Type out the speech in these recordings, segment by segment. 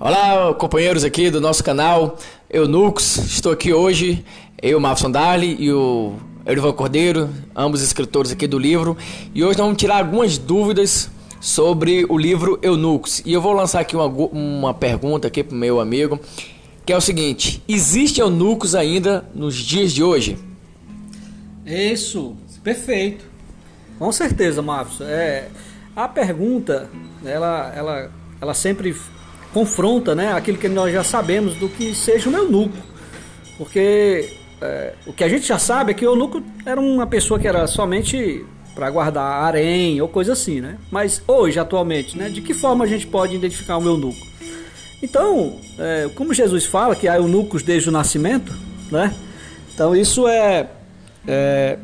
Olá, companheiros aqui do nosso canal Eunucos. Estou aqui hoje, eu, Marcos Dali e o Erivan Cordeiro, ambos escritores aqui do livro. E hoje nós vamos tirar algumas dúvidas sobre o livro Eunucos. E eu vou lançar aqui uma, uma pergunta aqui para o meu amigo, que é o seguinte: existe eunucos ainda nos dias de hoje? Isso, perfeito. Com certeza, Marcos. É, a pergunta, ela, ela, ela sempre confronta né, aquilo que nós já sabemos do que seja um eunuco. Porque é, o que a gente já sabe é que o eunuco era uma pessoa que era somente para guardar harém ou coisa assim, né? Mas hoje, atualmente, né, de que forma a gente pode identificar um eunuco? Então, é, como Jesus fala que há eunucos desde o nascimento, né? Então isso é, é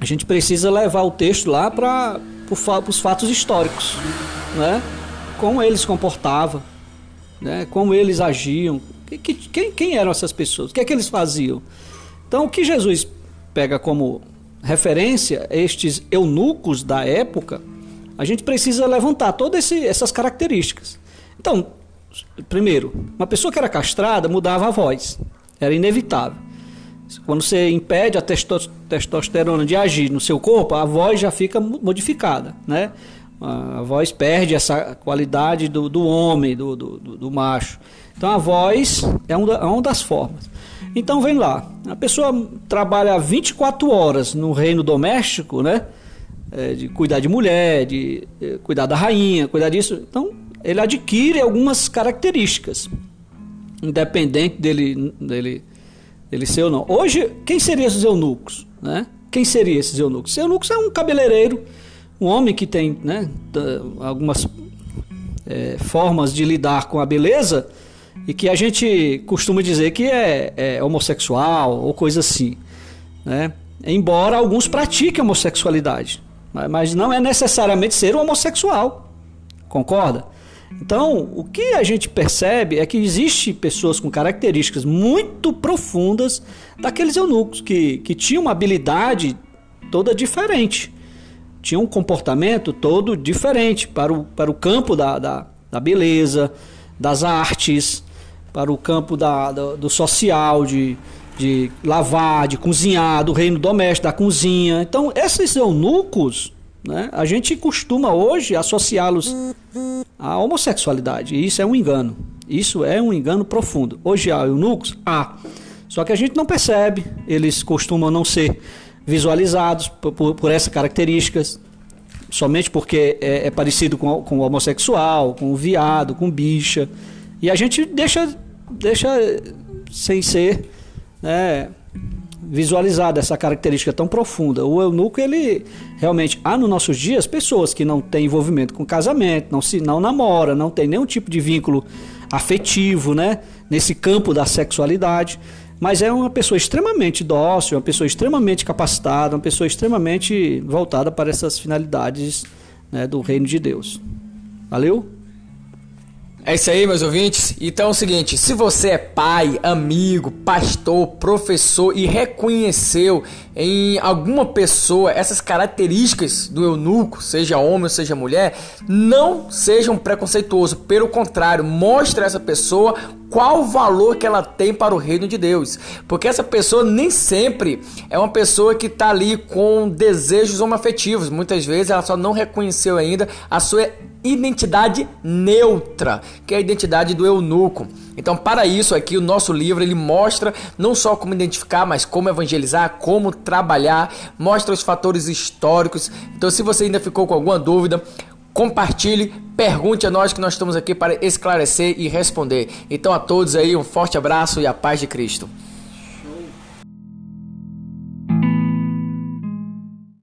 a gente precisa levar o texto lá para os fatos históricos, né? Como eles comportavam, né? como eles agiam, que, que, quem, quem eram essas pessoas, o que é que eles faziam. Então, o que Jesus pega como referência estes eunucos da época, a gente precisa levantar todas essas características. Então, primeiro, uma pessoa que era castrada mudava a voz, era inevitável. Quando você impede a testosterona de agir no seu corpo, a voz já fica modificada, né? A voz perde essa qualidade do, do homem, do, do, do, macho. Então a voz é, é uma das formas. Então vem lá, a pessoa trabalha 24 horas no reino doméstico, né? É, de cuidar de mulher, de é, cuidar da rainha, cuidar disso. Então ele adquire algumas características, independente dele, dele, dele ser ou não. Hoje, quem seriam esses eunucos? Né? Quem seriam esses eunucos? Eunucos é um cabeleireiro um homem que tem né, algumas é, formas de lidar com a beleza e que a gente costuma dizer que é, é homossexual ou coisa assim. Né? Embora alguns pratiquem homossexualidade, mas não é necessariamente ser um homossexual. Concorda? Então, o que a gente percebe é que existe pessoas com características muito profundas daqueles eunucos que, que tinham uma habilidade toda diferente tinha um comportamento todo diferente para o, para o campo da, da, da beleza, das artes, para o campo da, da, do social, de, de lavar, de cozinhar, do reino doméstico, da cozinha. Então, esses eunucos, né, a gente costuma hoje associá-los à homossexualidade. E isso é um engano. Isso é um engano profundo. Hoje há eunucos? Há. Só que a gente não percebe, eles costumam não ser visualizados por, por, por essas características, somente porque é, é parecido com, com o homossexual, com o viado, com bicha. E a gente deixa, deixa sem ser né, visualizada essa característica tão profunda. O eunuco, ele realmente há nos nossos dias pessoas que não têm envolvimento com casamento, não se não namora, não tem nenhum tipo de vínculo afetivo, né, nesse campo da sexualidade mas é uma pessoa extremamente dócil, uma pessoa extremamente capacitada, uma pessoa extremamente voltada para essas finalidades né, do reino de Deus. Valeu? É isso aí, meus ouvintes. Então é o seguinte: se você é pai, amigo, pastor, professor e reconheceu em alguma pessoa essas características do eunuco, seja homem ou seja mulher, não seja um preconceituoso. Pelo contrário, mostre a essa pessoa qual o valor que ela tem para o reino de Deus. Porque essa pessoa nem sempre é uma pessoa que está ali com desejos homoafetivos. Muitas vezes ela só não reconheceu ainda a sua identidade neutra, que é a identidade do eunuco. Então, para isso aqui o nosso livro ele mostra não só como identificar, mas como evangelizar, como trabalhar, mostra os fatores históricos. Então, se você ainda ficou com alguma dúvida, compartilhe, pergunte a nós que nós estamos aqui para esclarecer e responder. Então a todos aí um forte abraço e a paz de Cristo.